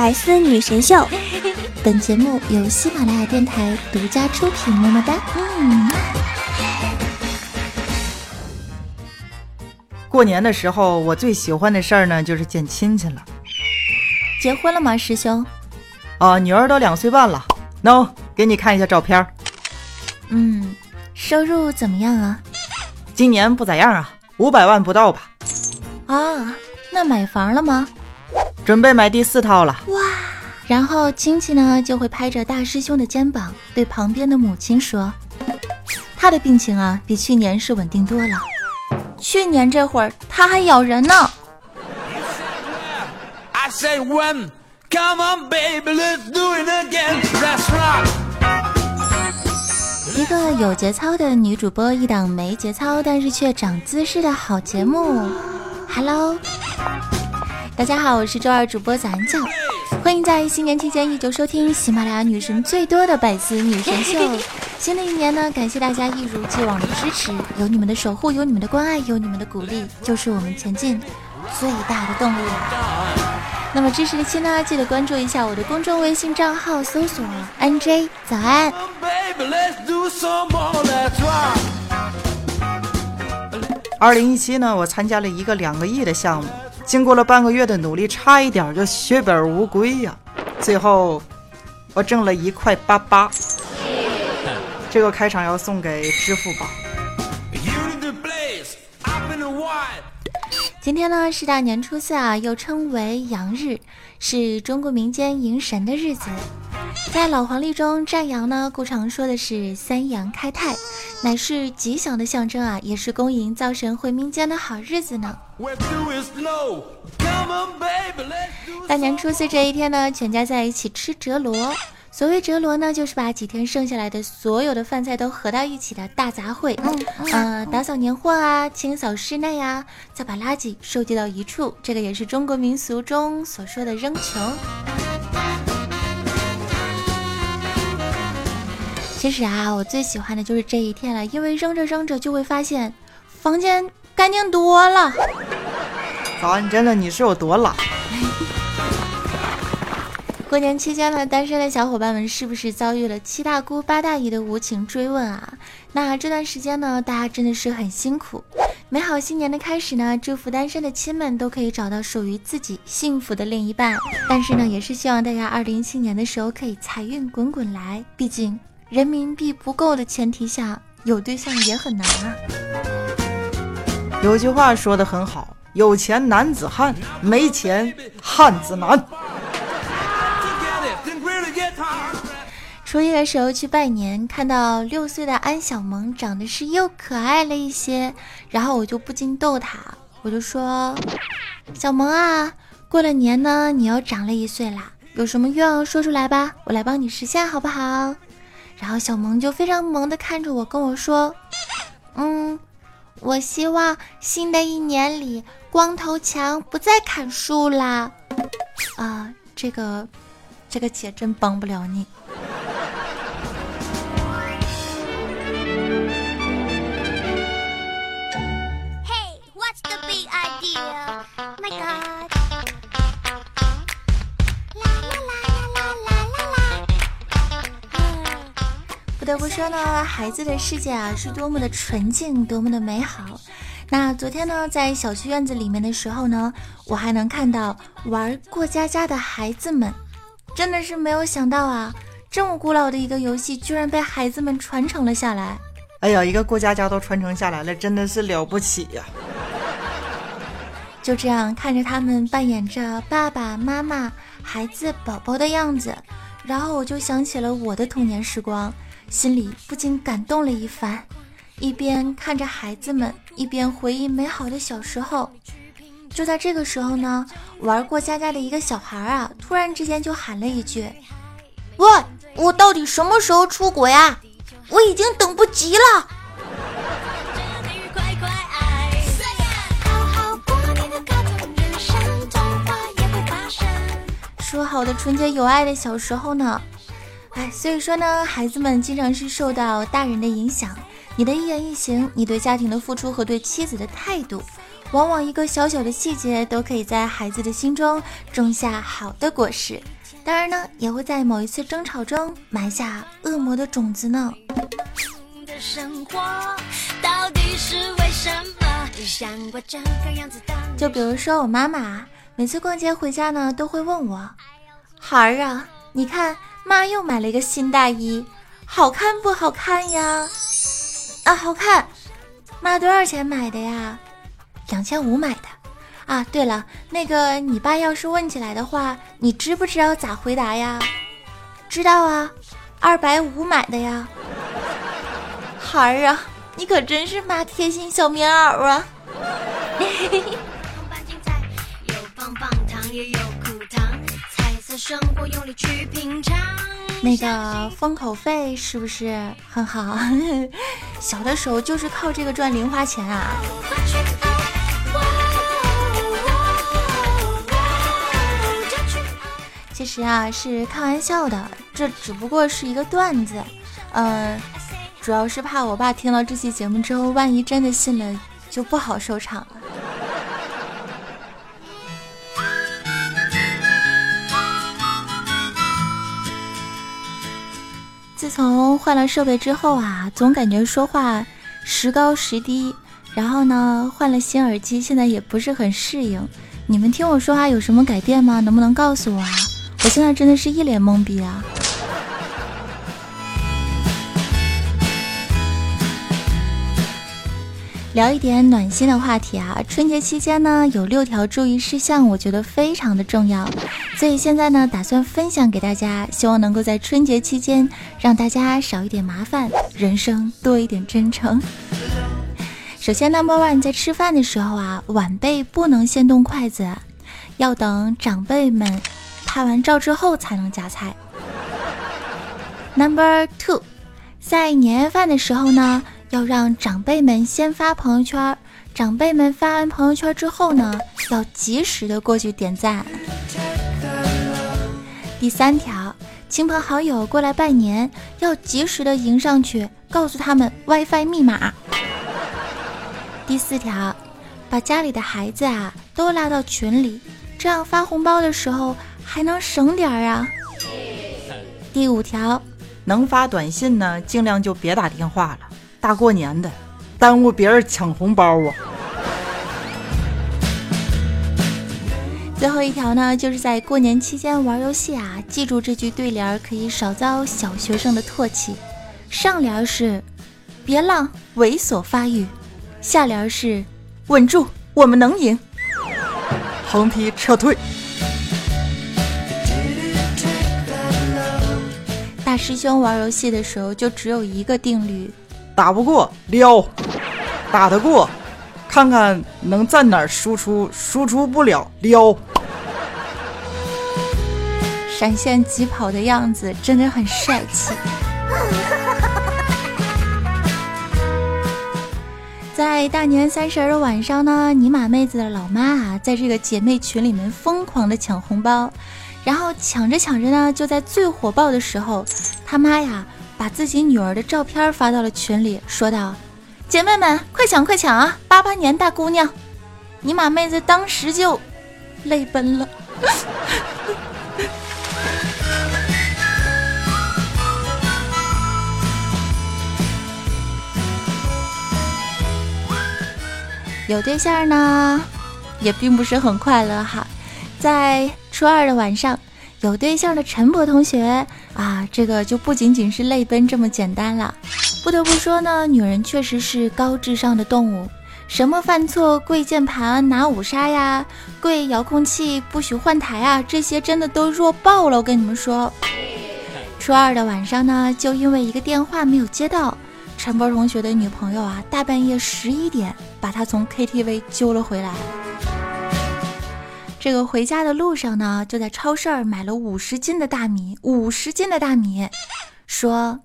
百思女神秀，本节目由喜马拉雅电台独家出品。么么哒。嗯。过年的时候，我最喜欢的事儿呢，就是见亲戚了。结婚了吗，师兄？啊，女儿都两岁半了。no，，给你看一下照片。嗯，收入怎么样啊？今年不咋样啊，五百万不到吧？啊，那买房了吗？准备买第四套了。哇！然后亲戚呢就会拍着大师兄的肩膀，对旁边的母亲说：“他的病情啊，比去年是稳定多了。去年这会儿他还咬人呢。”一个有节操的女主播，一档没节操但是却长姿势的好节目。Hello，大家好，我是周二主播早安酱，欢迎在新年期间依旧收听喜马拉雅女神最多的百思女神秀。新的一年呢，感谢大家一如既往的支持，有你们的守护，有你们的关爱，有你们的鼓励，就是我们前进最大的动力。那么支持的亲呢，记得关注一下我的公众微信账号，搜索 NJ 早安。二零一七呢，我参加了一个两个亿的项目，经过了半个月的努力，差一点就血本无归呀。最后我挣了一块八八，这个开场要送给支付宝。今天呢是大年初四啊，又称为阳日，是中国民间迎神的日子。在老黄历中，占阳呢，故常说的是三阳开泰，乃是吉祥的象征啊，也是恭迎灶神回民间的好日子呢。大年初四这一天呢，全家在一起吃折罗。所谓折罗呢，就是把几天剩下来的所有的饭菜都合到一起的大杂烩。呃，打扫年货啊，清扫室内啊，再把垃圾收集到一处，这个也是中国民俗中所说的扔穷。其实啊，我最喜欢的就是这一天了，因为扔着扔着就会发现房间干净多了。早安，真的你是有多懒？过年期间呢，单身的小伙伴们是不是遭遇了七大姑八大姨的无情追问啊？那这段时间呢，大家真的是很辛苦。美好新年的开始呢，祝福单身的亲们都可以找到属于自己幸福的另一半。但是呢，也是希望大家二零一七年的时候可以财运滚滚来。毕竟人民币不够的前提下，有对象也很难啊。有句话说的很好，有钱男子汉，没钱汉子难。初一的时候去拜年，看到六岁的安小萌长得是又可爱了一些，然后我就不禁逗他，我就说：“小萌啊，过了年呢，你又长了一岁啦，有什么愿望说出来吧，我来帮你实现好不好？”然后小萌就非常萌的看着我，跟我说：“嗯，我希望新的一年里光头强不再砍树啦。”啊，这个，这个姐真帮不了你。得不说呢，孩子的世界啊，是多么的纯净，多么的美好。那昨天呢，在小区院子里面的时候呢，我还能看到玩过家家的孩子们，真的是没有想到啊，这么古老的一个游戏，居然被孩子们传承了下来。哎呀，一个过家家都传承下来了，真的是了不起呀！就这样看着他们扮演着爸爸妈妈、孩子、宝宝的样子，然后我就想起了我的童年时光，心里不禁感动了一番。一边看着孩子们，一边回忆美好的小时候。就在这个时候呢，玩过家家的一个小孩啊，突然之间就喊了一句：“喂，我到底什么时候出国呀？我已经等不及了。”说好的纯洁有爱的小时候呢？哎，所以说呢，孩子们经常是受到大人的影响，你的一言一行，你对家庭的付出和对妻子的态度，往往一个小小的细节都可以在孩子的心中种下好的果实，当然呢，也会在某一次争吵中埋下恶魔的种子呢。就比如说我妈妈，每次逛街回家呢，都会问我：“孩儿啊，你看妈又买了一个新大衣，好看不好看呀？”啊，好看。妈多少钱买的呀？两千五买的。啊，对了，那个你爸要是问起来的话，你知不知道咋回答呀？知道啊，二百五买的呀。孩儿啊，你可真是妈贴心小棉袄啊！有棒棒糖，也有生活用力去品尝那个封口费是不是很好？小的时候就是靠这个赚零花钱啊。其实啊，是开玩笑的，这只不过是一个段子。嗯，主要是怕我爸听了这期节目之后，万一真的信了，就不好收场了。从换了设备之后啊，总感觉说话时高时低。然后呢，换了新耳机，现在也不是很适应。你们听我说话有什么改变吗？能不能告诉我啊？我现在真的是一脸懵逼啊！聊一点暖心的话题啊！春节期间呢，有六条注意事项，我觉得非常的重要，所以现在呢，打算分享给大家，希望能够在春节期间让大家少一点麻烦，人生多一点真诚。首先，Number One，在吃饭的时候啊，晚辈不能先动筷子，要等长辈们。拍完照之后才能夹菜。Number two，在年夜饭的时候呢，要让长辈们先发朋友圈，长辈们发完朋友圈之后呢，要及时的过去点赞。第三条，亲朋好友过来拜年，要及时的迎上去，告诉他们 WiFi 密码。第四条，把家里的孩子啊都拉到群里，这样发红包的时候。还能省点儿啊！第五条，能发短信呢，尽量就别打电话了。大过年的，耽误别人抢红包啊！最后一条呢，就是在过年期间玩游戏啊，记住这句对联，可以少遭小学生的唾弃。上联是“别浪，猥琐发育”，下联是“稳住，我们能赢”。横批撤退。大师兄玩游戏的时候就只有一个定律：打不过撩，打得过，看看能在哪儿输出，输出不了撩。闪现疾跑的样子真的很帅气。在大年三十的晚上呢，尼玛妹子的老妈啊，在这个姐妹群里面疯狂的抢红包。然后抢着抢着呢，就在最火爆的时候，他妈呀把自己女儿的照片发到了群里，说道：“姐妹们，快抢快抢啊！八八年大姑娘，尼玛妹子当时就泪奔了。”有对象呢，也并不是很快乐哈，在。初二的晚上，有对象的陈博同学啊，这个就不仅仅是泪奔这么简单了。不得不说呢，女人确实是高智商的动物。什么犯错跪键盘拿五杀呀，跪遥控器不许换台啊，这些真的都弱爆了。我跟你们说，初二的晚上呢，就因为一个电话没有接到，陈博同学的女朋友啊，大半夜十一点把他从 KTV 揪了回来。这个回家的路上呢，就在超市买了五十斤的大米，五十斤的大米，说：“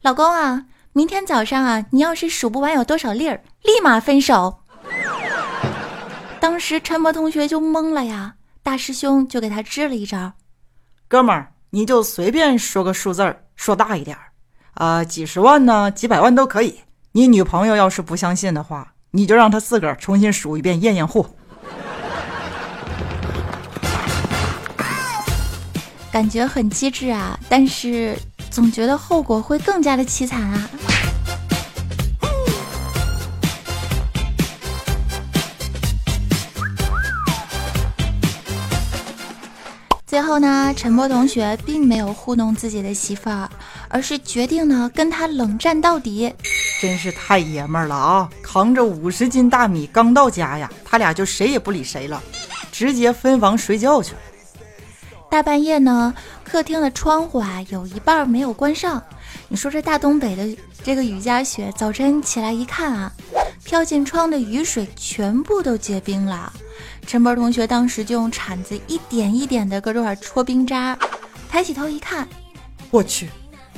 老公啊，明天早上啊，你要是数不完有多少粒儿，立马分手。”当时陈博同学就懵了呀，大师兄就给他支了一招：“哥们儿，你就随便说个数字儿，说大一点儿，啊，几十万呢，几百万都可以。你女朋友要是不相信的话，你就让她自个儿重新数一遍验验货。感觉很机智啊，但是总觉得后果会更加的凄惨啊。最后呢，陈波同学并没有糊弄自己的媳妇儿，而是决定呢跟他冷战到底。真是太爷们儿了啊！扛着五十斤大米刚到家呀，他俩就谁也不理谁了，直接分房睡觉去了。大半夜呢，客厅的窗户啊有一半没有关上。你说这大东北的这个雨夹雪，早晨起来一看啊，飘进窗的雨水全部都结冰了。陈波同学当时就用铲子一点一点的搁这块戳冰渣，抬起头一看，我去，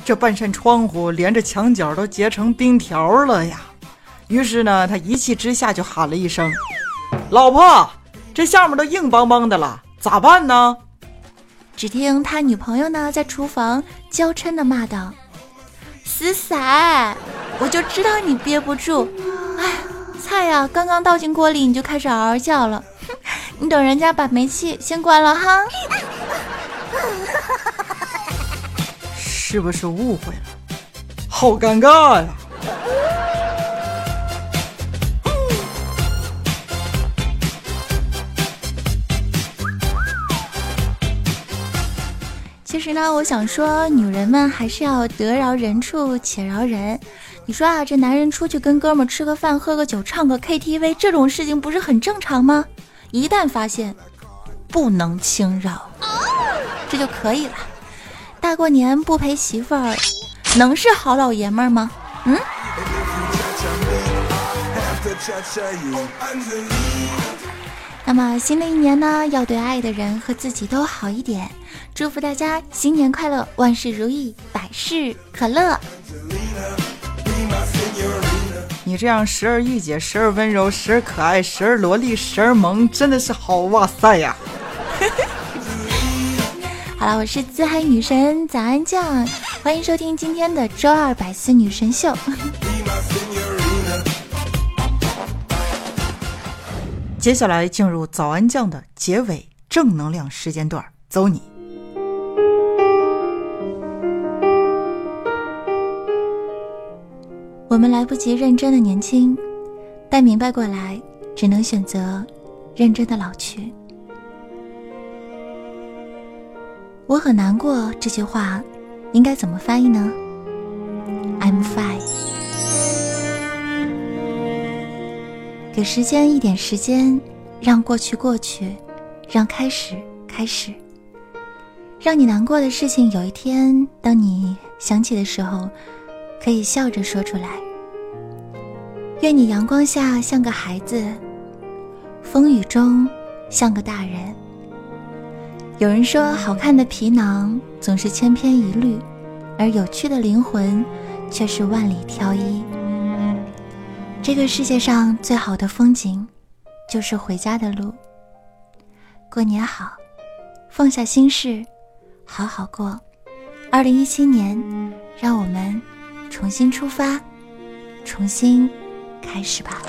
这半扇窗户连着墙角都结成冰条了呀！于是呢，他一气之下就喊了一声：“老婆，这下面都硬邦邦的了，咋办呢？”只听他女朋友呢在厨房娇嗔的骂道：“死仔，我就知道你憋不住，哎，菜呀刚刚倒进锅里你就开始嗷嗷叫了。”你等人家把煤气先关了哈，是不是误会了？好尴尬呀！其实呢，我想说，女人们还是要得饶人处且饶人。你说啊，这男人出去跟哥们吃个饭、喝个酒、唱个 KTV，这种事情不是很正常吗？一旦发现不能轻饶，这就可以了。大过年不陪媳妇儿，能是好老爷们儿吗？嗯。那么新的一年呢，要对爱的人和自己都好一点。祝福大家新年快乐，万事如意，百事可乐。你这样时而御姐，时而温柔，时而可爱，时而萝莉，时而萌，真的是好哇塞呀！好了，我是自嗨女神早安酱，欢迎收听今天的周二百思女神秀。接下来进入早安酱的结尾正能量时间段，走你！我们来不及认真的年轻，待明白过来，只能选择认真的老去。我很难过，这句话应该怎么翻译呢给时间一点时间，让过去过去，让开始开始。让你难过的事情，有一天当你想起的时候，可以笑着说出来。愿你阳光下像个孩子，风雨中像个大人。有人说，好看的皮囊总是千篇一律，而有趣的灵魂却是万里挑一。这个世界上最好的风景，就是回家的路。过年好，放下心事，好好过。二零一七年，让我们重新出发，重新。开始吧。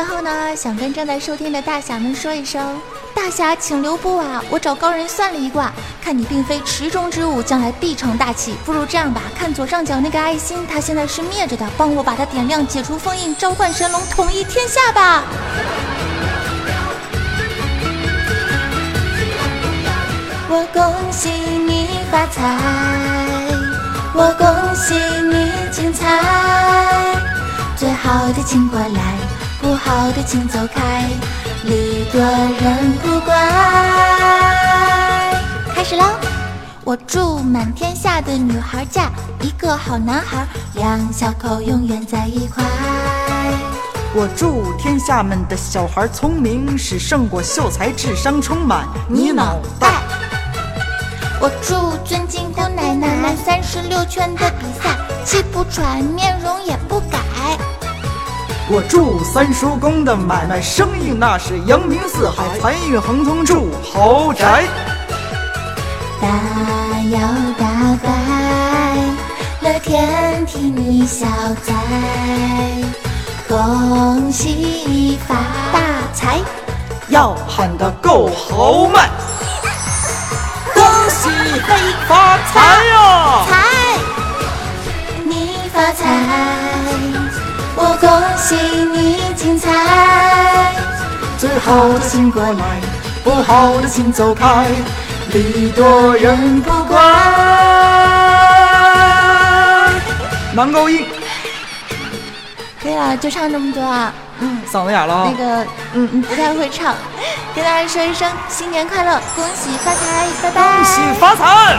最后呢，想跟正在收听的大侠们说一声。大侠，请留步啊！我找高人算了一卦，看你并非池中之物，将来必成大器。不如这样吧，看左上角那个爱心，它现在是灭着的，帮我把它点亮，解除封印，召唤神龙，统一天下吧！我恭喜你发财，我恭喜你精彩，最好的请过来，不好的请走开。礼多人不怪。开始喽！我祝满天下的女孩嫁一个好男孩，两小口永远在一块。我祝天下们的小孩聪明，是胜过秀才，智商充满你脑袋。我祝尊敬姑奶奶，三十六圈的比赛气不喘，面容也不改。我祝三叔公的买卖生意那是扬名四海，财运亨通，住豪宅。大摇大摆，乐天替你消灾，恭喜发大财，要喊得够豪迈，恭喜飞发财呀！财，你发财，我恭喜你精彩。最好的请过来，不好的请走开，礼多人不怪。男高音，可以了，就唱这么多啊。嗯，嗓子哑了啊那。个，嗯嗯，不太会唱，跟大家说一声新年快乐，恭喜发财，拜拜。恭喜发财！